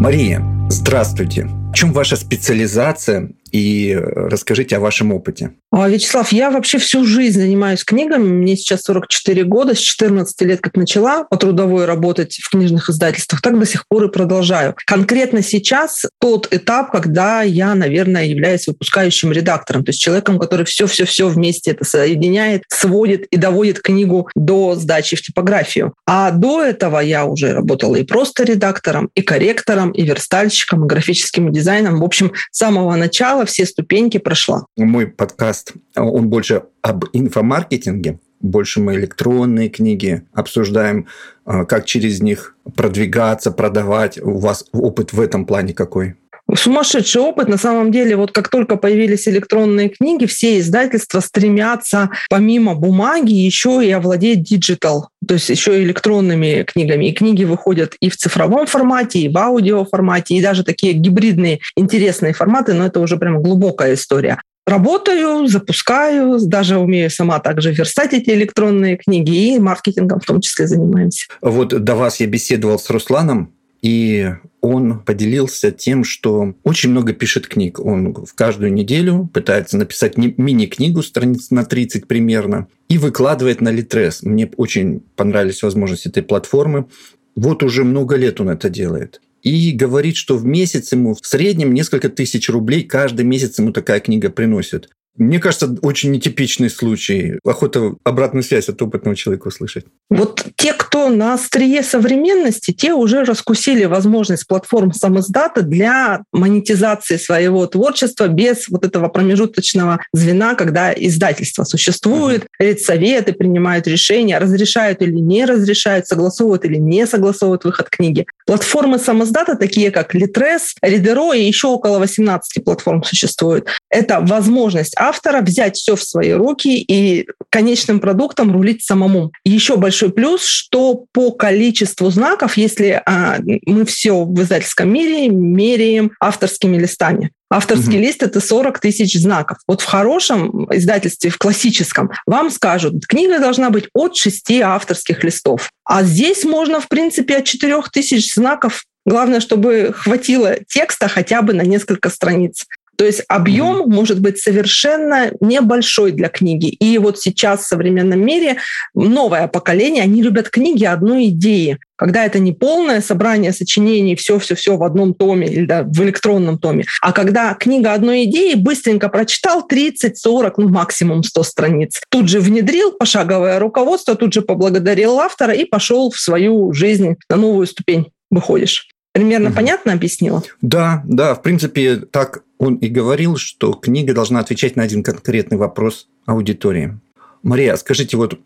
S1: Мария, здравствуйте. В чем ваша специализация и расскажите о вашем опыте.
S4: А, Вячеслав, я вообще всю жизнь занимаюсь книгами. Мне сейчас 44 года, с 14 лет как начала по трудовой работать в книжных издательствах, так до сих пор и продолжаю. Конкретно сейчас тот этап, когда я, наверное, являюсь выпускающим редактором, то есть человеком, который все-все-все вместе это соединяет, сводит и доводит книгу до сдачи в типографию. А до этого я уже работала и просто редактором, и корректором, и верстальщиком, и графическим дизайном. В общем, с самого начала все ступеньки прошла.
S1: Мой подкаст, он больше об инфомаркетинге, больше мы электронные книги обсуждаем, а, как через них продвигаться, продавать. У вас опыт в этом плане какой?
S4: Сумасшедший опыт. На самом деле, вот как только появились электронные книги, все издательства стремятся помимо бумаги еще и овладеть digital, то есть еще электронными книгами. И книги выходят и в цифровом формате, и в аудио формате, и даже такие гибридные интересные форматы, но это уже прям глубокая история. Работаю, запускаю, даже умею сама также верстать эти электронные книги и маркетингом в том числе занимаемся.
S1: Вот до вас я беседовал с Русланом, и он поделился тем, что очень много пишет книг. Он в каждую неделю пытается написать мини-книгу, страниц на 30 примерно, и выкладывает на Литрес. Мне очень понравились возможности этой платформы. Вот уже много лет он это делает. И говорит, что в месяц ему в среднем несколько тысяч рублей каждый месяц ему такая книга приносит. Мне кажется, очень нетипичный случай. Охота обратную связь от опытного человека услышать.
S4: Вот те, кто на острие современности, те уже раскусили возможность платформ самоздата для монетизации своего творчества без вот этого промежуточного звена, когда издательство существует, uh-huh. редсоветы принимают решения, разрешают или не разрешают, согласовывают или не согласовывают выход книги. Платформы самоздата, такие как Litres, Reader и еще около 18 платформ существует. Это возможность автора взять все в свои руки и конечным продуктом рулить самому. Еще большой плюс, что по количеству знаков, если а, мы все в издательском мире меряем авторскими листами. Авторский угу. лист это 40 тысяч знаков. Вот в хорошем издательстве, в классическом, вам скажут, книга должна быть от 6 авторских листов. А здесь можно, в принципе, от 4 тысяч знаков Главное, чтобы хватило текста хотя бы на несколько страниц. То есть объем mm-hmm. может быть совершенно небольшой для книги. И вот сейчас в современном мире новое поколение, они любят книги одной идеи. Когда это не полное собрание сочинений, все-все-все в одном томе или да, в электронном томе, а когда книга одной идеи, быстренько прочитал 30, 40, ну максимум 100 страниц. Тут же внедрил пошаговое руководство, тут же поблагодарил автора и пошел в свою жизнь на новую ступень выходишь. Примерно угу. понятно объяснила?
S1: Да, да, в принципе, так он и говорил, что книга должна отвечать на один конкретный вопрос аудитории. Мария, скажите, вот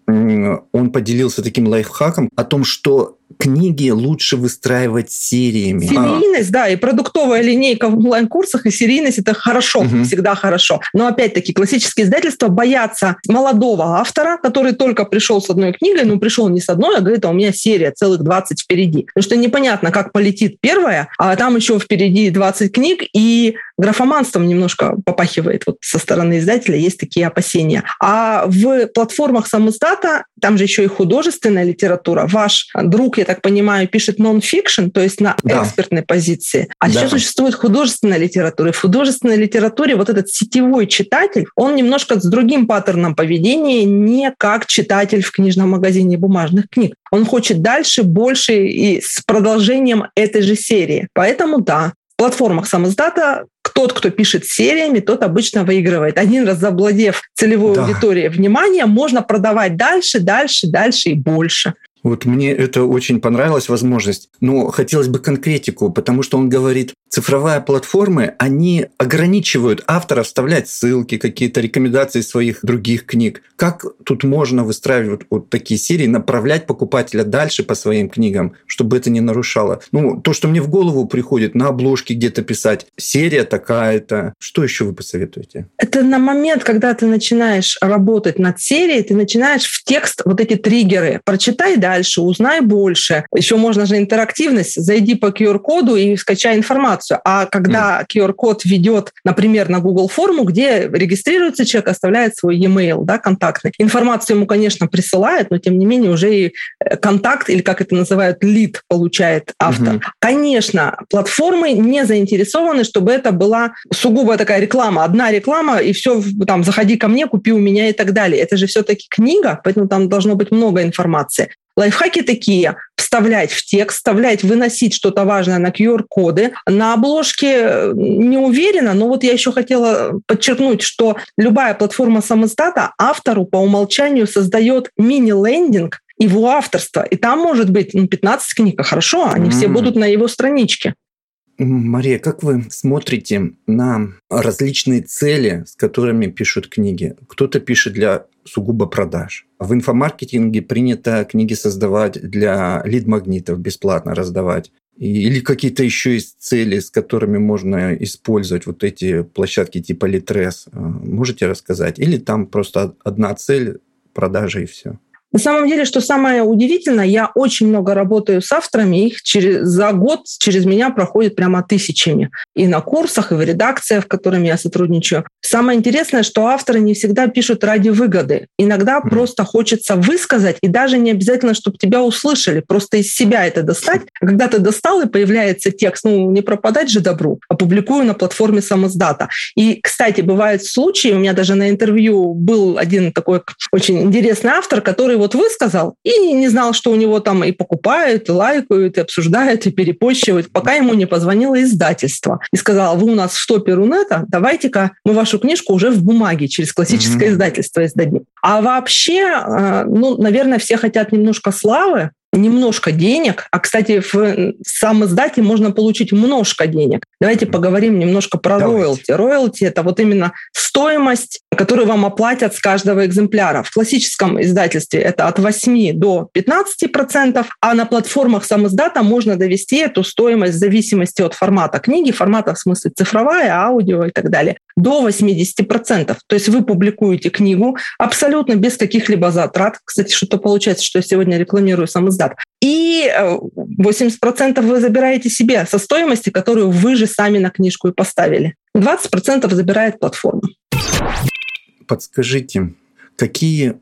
S1: он поделился таким лайфхаком о том, что книги лучше выстраивать сериями.
S4: Серийность, а. да, и продуктовая линейка в онлайн-курсах, и серийность – это хорошо, угу. всегда хорошо. Но опять-таки классические издательства боятся молодого автора, который только пришел с одной книгой, но пришел не с одной, а говорит, а у меня серия целых 20 впереди. Потому что непонятно, как полетит первая, а там еще впереди 20 книг, и графоманством немножко попахивает вот со стороны издателя, есть такие опасения. А в платформах самоздата, там же еще и художественная литература. Ваш друг, я так понимаю, пишет нон-фикшн, то есть на да. экспертной позиции. А да. сейчас существует художественная литература. И в художественной литературе вот этот сетевой читатель, он немножко с другим паттерном поведения, не как читатель в книжном магазине бумажных книг. Он хочет дальше, больше и с продолжением этой же серии. Поэтому да, в платформах самоздата тот, кто пишет сериями, тот обычно выигрывает. Один раз завладев целевой да. аудиторией внимания, можно продавать дальше, дальше, дальше и больше.
S1: Вот мне это очень понравилась возможность. Но хотелось бы конкретику, потому что он говорит, цифровые платформы, они ограничивают автора вставлять ссылки, какие-то рекомендации своих других книг. Как тут можно выстраивать вот, такие серии, направлять покупателя дальше по своим книгам, чтобы это не нарушало? Ну, то, что мне в голову приходит, на обложке где-то писать, серия такая-то. Что еще вы посоветуете?
S4: Это на момент, когда ты начинаешь работать над серией, ты начинаешь в текст вот эти триггеры. Прочитай, да, дальше, узнай больше. Еще можно же интерактивность. Зайди по QR-коду и скачай информацию. А когда. QR-код ведет, например, на Google форму, где регистрируется человек, оставляет свой e-mail, да, контактный. Информацию ему, конечно, присылает, но тем не менее уже и э, контакт, или как это называют, лид получает автор. Mm-hmm. Конечно, платформы не заинтересованы, чтобы это была сугубо такая реклама. Одна реклама, и все, там, заходи ко мне, купи у меня и так далее. Это же все-таки книга, поэтому там должно быть много информации. Лайфхаки такие. Вставлять в текст, вставлять, выносить что-то важное на QR-коды. На обложке э, не уверена, но вот я еще хотела подчеркнуть, что любая платформа самоздата автору по умолчанию создает мини-лендинг его авторства. И там может быть ну, 15 книг, а хорошо, они mm-hmm. все будут на его страничке.
S1: Мария, как вы смотрите на различные цели, с которыми пишут книги? Кто-то пишет для сугубо продаж. В инфомаркетинге принято книги создавать для лид-магнитов, бесплатно раздавать. Или какие-то еще есть цели, с которыми можно использовать вот эти площадки типа Litres. Можете рассказать? Или там просто одна цель – продажи и все?
S4: На самом деле, что самое удивительное, я очень много работаю с авторами, их через, за год через меня проходит прямо тысячами. И на курсах, и в редакциях, в которыми я сотрудничаю. Самое интересное, что авторы не всегда пишут ради выгоды. Иногда mm. просто хочется высказать, и даже не обязательно, чтобы тебя услышали, просто из себя это достать. А когда ты достал, и появляется текст, ну, не пропадать же добру, опубликую на платформе самоздата. И, кстати, бывают случаи, у меня даже на интервью был один такой очень интересный автор, который вот высказал и не знал, что у него там и покупают, и лайкают, и обсуждают, и перепощивают, пока ему не позвонило издательство и сказала, вы у нас в топе Рунета, давайте-ка мы вашу книжку уже в бумаге через классическое mm-hmm. издательство издадим. А вообще, э, ну, наверное, все хотят немножко славы, немножко денег, а, кстати, в сам издате можно получить множко денег. Давайте поговорим немножко про роялти. Роялти – это вот именно стоимость, которую вам оплатят с каждого экземпляра. В классическом издательстве это от 8 до 15 процентов, а на платформах сам издата можно довести эту стоимость в зависимости от формата книги, формата в смысле цифровая, аудио и так далее, до 80 процентов. То есть вы публикуете книгу абсолютно без каких-либо затрат. Кстати, что-то получается, что я сегодня рекламирую сам издат назад. И 80% э, вы забираете себе со стоимости, которую вы же сами на книжку и поставили. 20% забирает платформа.
S1: Подскажите, какие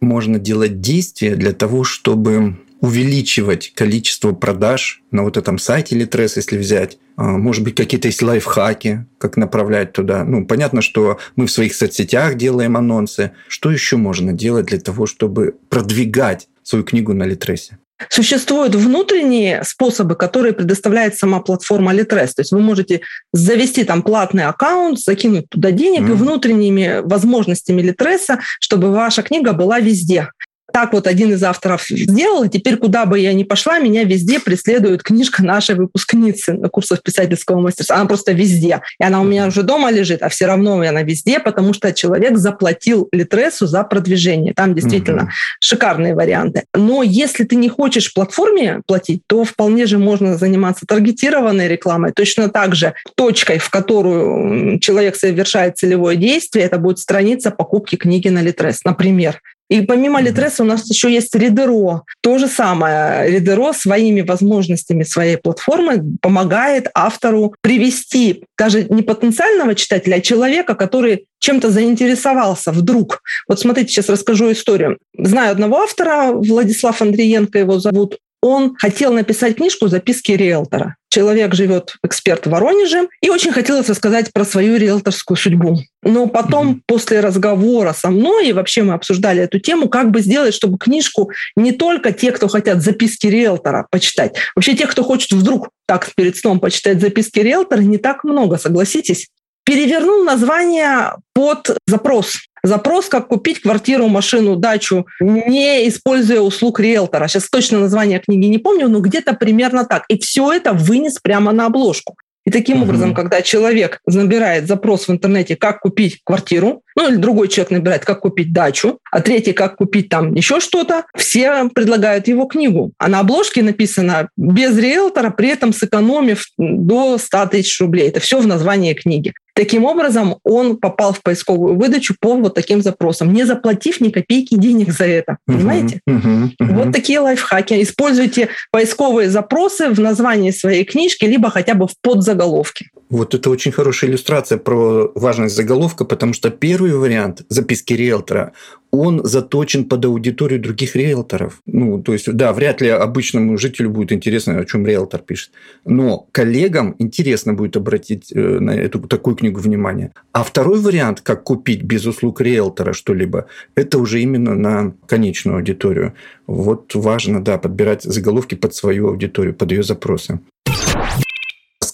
S1: можно делать действия для того, чтобы увеличивать количество продаж на вот этом сайте Litres, если взять. А, может быть, какие-то есть лайфхаки, как направлять туда. Ну, понятно, что мы в своих соцсетях делаем анонсы. Что еще можно делать для того, чтобы продвигать свою книгу на Литресе?
S4: Существуют внутренние способы, которые предоставляет сама платформа Litres. То есть вы можете завести там платный аккаунт, закинуть туда денег mm. и внутренними возможностями Litres, чтобы ваша книга была везде так вот один из авторов сделал, и теперь куда бы я ни пошла, меня везде преследует книжка нашей выпускницы на курсах писательского мастерства. Она просто везде. И она у меня уже дома лежит, а все равно она везде, потому что человек заплатил Литресу за продвижение. Там действительно угу. шикарные варианты. Но если ты не хочешь платформе платить, то вполне же можно заниматься таргетированной рекламой. Точно так же точкой, в которую человек совершает целевое действие, это будет страница покупки книги на Литрес, например. И помимо Литреса у нас еще есть Ридеро. То же самое. Ридеро своими возможностями своей платформы помогает автору привести даже не потенциального читателя, а человека, который чем-то заинтересовался вдруг. Вот смотрите, сейчас расскажу историю. Знаю одного автора, Владислав Андриенко его зовут он хотел написать книжку «Записки риэлтора». Человек живет, эксперт в Воронеже, и очень хотелось рассказать про свою риэлторскую судьбу. Но потом, mm-hmm. после разговора со мной, и вообще мы обсуждали эту тему, как бы сделать, чтобы книжку не только те, кто хотят записки риэлтора почитать, вообще те, кто хочет вдруг так перед сном почитать записки риэлтора, не так много, согласитесь перевернул название под запрос. Запрос, как купить квартиру, машину, дачу, не используя услуг риэлтора. Сейчас точно название книги не помню, но где-то примерно так. И все это вынес прямо на обложку. И таким угу. образом, когда человек набирает запрос в интернете, как купить квартиру, ну или другой человек набирает, как купить дачу, а третий, как купить там еще что-то, все предлагают его книгу. А на обложке написано без риэлтора, при этом сэкономив до 100 тысяч рублей. Это все в названии книги. Таким образом, он попал в поисковую выдачу по вот таким запросам, не заплатив ни копейки денег за это. Понимаете? Uh-huh, uh-huh, uh-huh. Вот такие лайфхаки. Используйте поисковые запросы в названии своей книжки, либо хотя бы в подзаголовке.
S1: Вот это очень хорошая иллюстрация про важность заголовка, потому что первый вариант записки риэлтора, он заточен под аудиторию других риэлторов. Ну, то есть, да, вряд ли обычному жителю будет интересно, о чем риэлтор пишет. Но коллегам интересно будет обратить э, на эту такую книгу внимание. А второй вариант, как купить без услуг риэлтора что-либо, это уже именно на конечную аудиторию. Вот важно, да, подбирать заголовки под свою аудиторию, под ее запросы.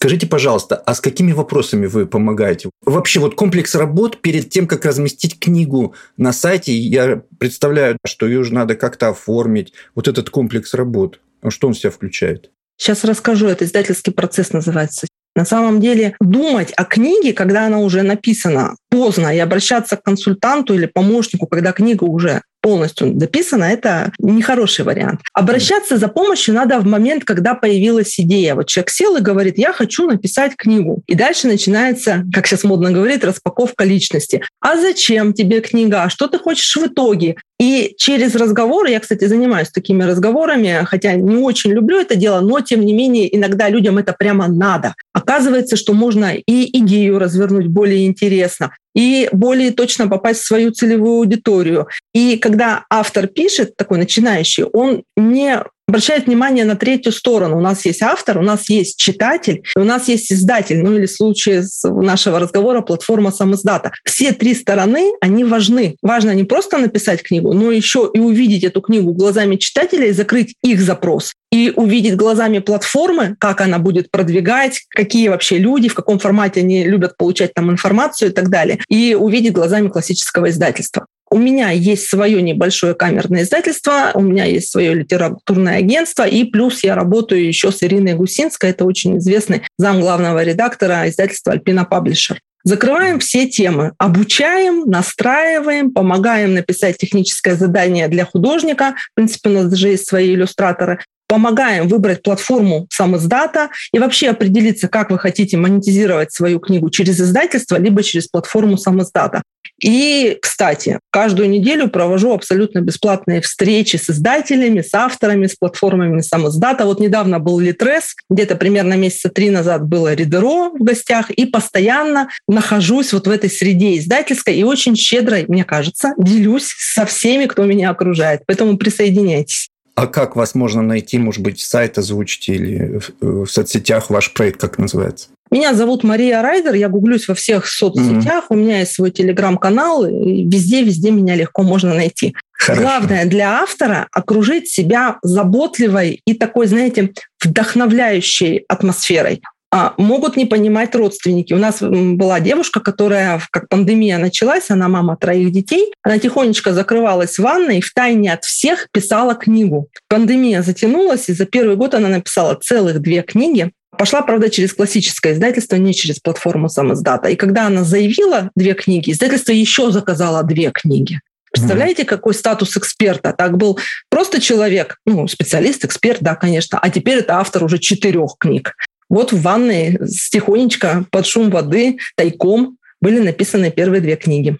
S1: Скажите, пожалуйста, а с какими вопросами вы помогаете? Вообще вот комплекс работ перед тем, как разместить книгу на сайте, я представляю, что ее же надо как-то оформить. Вот этот комплекс работ, что он в себя включает?
S4: Сейчас расскажу. Это издательский процесс называется. На самом деле думать о книге, когда она уже написана, поздно, и обращаться к консультанту или помощнику, когда книга уже полностью дописано, это нехороший вариант. Обращаться за помощью надо в момент, когда появилась идея. Вот человек сел и говорит, я хочу написать книгу. И дальше начинается, как сейчас модно говорить, распаковка личности. А зачем тебе книга? А что ты хочешь в итоге? И через разговоры, я, кстати, занимаюсь такими разговорами, хотя не очень люблю это дело, но тем не менее иногда людям это прямо надо. Оказывается, что можно и идею развернуть более интересно, и более точно попасть в свою целевую аудиторию. И когда автор пишет, такой начинающий, он не обращает внимание на третью сторону. У нас есть автор, у нас есть читатель, у нас есть издатель, ну или в случае нашего разговора платформа самоздата. Все три стороны, они важны. Важно не просто написать книгу, но еще и увидеть эту книгу глазами читателя и закрыть их запрос и увидеть глазами платформы, как она будет продвигать, какие вообще люди, в каком формате они любят получать там информацию и так далее, и увидеть глазами классического издательства. У меня есть свое небольшое камерное издательство, у меня есть свое литературное агентство, и плюс я работаю еще с Ириной Гусинской, это очень известный зам главного редактора издательства «Альпина Паблишер». Закрываем все темы, обучаем, настраиваем, помогаем написать техническое задание для художника. В принципе, у нас даже есть свои иллюстраторы помогаем выбрать платформу сам издата и вообще определиться, как вы хотите монетизировать свою книгу через издательство, либо через платформу сам издата. И, кстати, каждую неделю провожу абсолютно бесплатные встречи с издателями, с авторами, с платформами сам издата. Вот недавно был Литрес, где-то примерно месяца три назад было Ридеро в гостях, и постоянно нахожусь вот в этой среде издательской и очень щедро, мне кажется, делюсь со всеми, кто меня окружает. Поэтому присоединяйтесь.
S1: А как вас можно найти? Может быть, сайт озвучите или в соцсетях ваш проект как называется?
S4: Меня зовут Мария Райдер, я гуглюсь во всех соцсетях, mm-hmm. у меня есть свой телеграм-канал, везде-везде меня легко можно найти. Хорошо. Главное для автора окружить себя заботливой и такой, знаете, вдохновляющей атмосферой. А, могут не понимать родственники. У нас была девушка, которая, как пандемия началась, она мама троих детей, она тихонечко закрывалась в ванной и в тайне от всех писала книгу. Пандемия затянулась, и за первый год она написала целых две книги. Пошла, правда, через классическое издательство, не через платформу самоздата. И когда она заявила две книги, издательство еще заказало две книги. Представляете, какой статус эксперта? Так был просто человек, ну, специалист, эксперт, да, конечно, а теперь это автор уже четырех книг. Вот в ванной тихонечко под шум воды тайком были написаны первые две книги.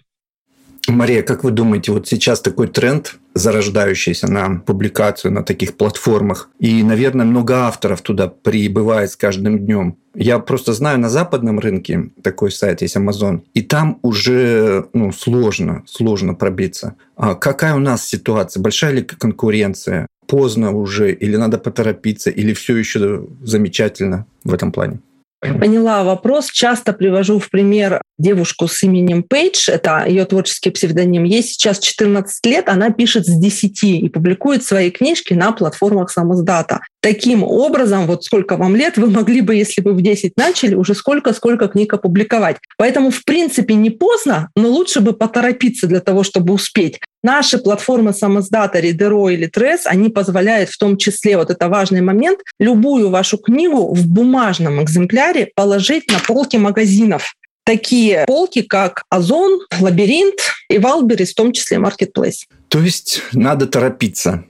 S1: Мария, как вы думаете, вот сейчас такой тренд, зарождающийся на публикацию на таких платформах, и, наверное, много авторов туда прибывает с каждым днем. Я просто знаю, на западном рынке такой сайт есть Amazon, и там уже ну, сложно, сложно пробиться. А какая у нас ситуация? Большая ли конкуренция? Поздно уже, или надо поторопиться, или все еще замечательно в этом плане?
S4: Поняла вопрос. Часто привожу в пример девушку с именем Пейдж. Это ее творческий псевдоним. Ей сейчас 14 лет, она пишет с 10 и публикует свои книжки на платформах самоздата. Таким образом, вот сколько вам лет, вы могли бы, если бы в 10 начали, уже сколько-сколько книг опубликовать. Поэтому, в принципе, не поздно, но лучше бы поторопиться для того, чтобы успеть. Наши платформы самоздата, Ридеро или Трес, они позволяют в том числе, вот это важный момент, любую вашу книгу в бумажном экземпляре положить на полки магазинов. такие полки, как Озон, Лабиринт и Валберис, в том числе Marketplace.
S1: То есть надо торопиться.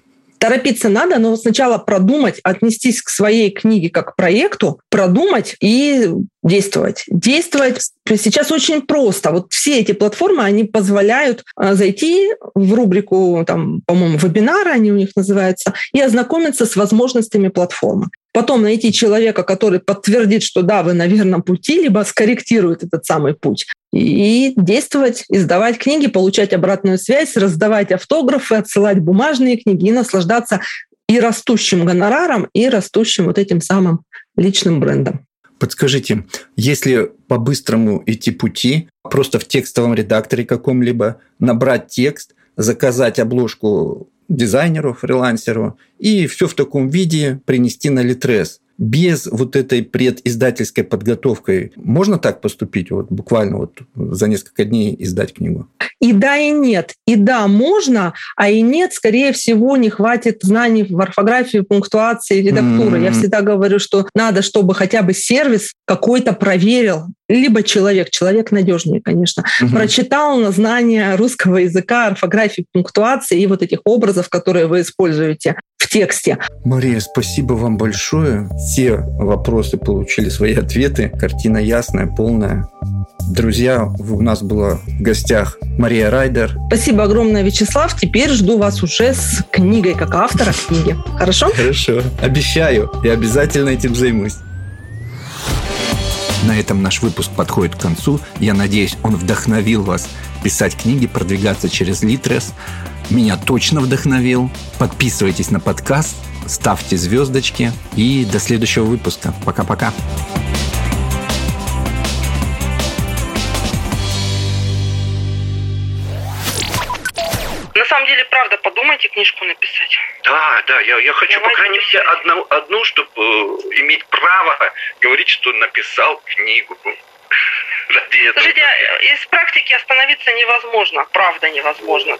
S4: Торопиться надо, но сначала продумать, отнестись к своей книге как к проекту, продумать и действовать. Действовать сейчас очень просто. Вот все эти платформы, они позволяют а, зайти в рубрику, там, по-моему, вебинары они у них называются, и ознакомиться с возможностями платформы. Потом найти человека, который подтвердит, что да, вы на верном пути, либо скорректирует этот самый путь. И действовать, издавать книги, получать обратную связь, раздавать автографы, отсылать бумажные книги и наслаждаться и растущим гонораром, и растущим вот этим самым личным брендом.
S1: Подскажите, если по-быстрому идти пути, просто в текстовом редакторе каком-либо набрать текст, заказать обложку дизайнеру, фрилансеру, и все в таком виде принести на Литрес без вот этой предиздательской подготовкой можно так поступить, вот буквально вот за несколько дней издать книгу?
S4: И да, и нет. И да, можно, а и нет, скорее всего, не хватит знаний в орфографии, пунктуации, редактуры. Mm-hmm. Я всегда говорю, что надо, чтобы хотя бы сервис какой-то проверил, либо человек, человек надежнее, конечно, угу. прочитал на знание русского языка, орфографии, пунктуации и вот этих образов, которые вы используете в тексте.
S1: Мария, спасибо вам большое. Все вопросы получили свои ответы. Картина ясная, полная. Друзья, у нас была в гостях Мария Райдер.
S4: Спасибо огромное, Вячеслав. Теперь жду вас уже с книгой, как автора книги. Хорошо?
S1: Хорошо. Обещаю. Я обязательно этим займусь. На этом наш выпуск подходит к концу. Я надеюсь, он вдохновил вас писать книги, продвигаться через Литрес. Меня точно вдохновил. Подписывайтесь на подкаст, ставьте звездочки и до следующего выпуска. Пока-пока.
S4: Подумайте книжку написать.
S5: Да, да, я, я хочу, Давайте по крайней мере, одну, одну, чтобы э, иметь право говорить, что написал книгу.
S4: Слушайте, из практики остановиться невозможно, правда невозможно.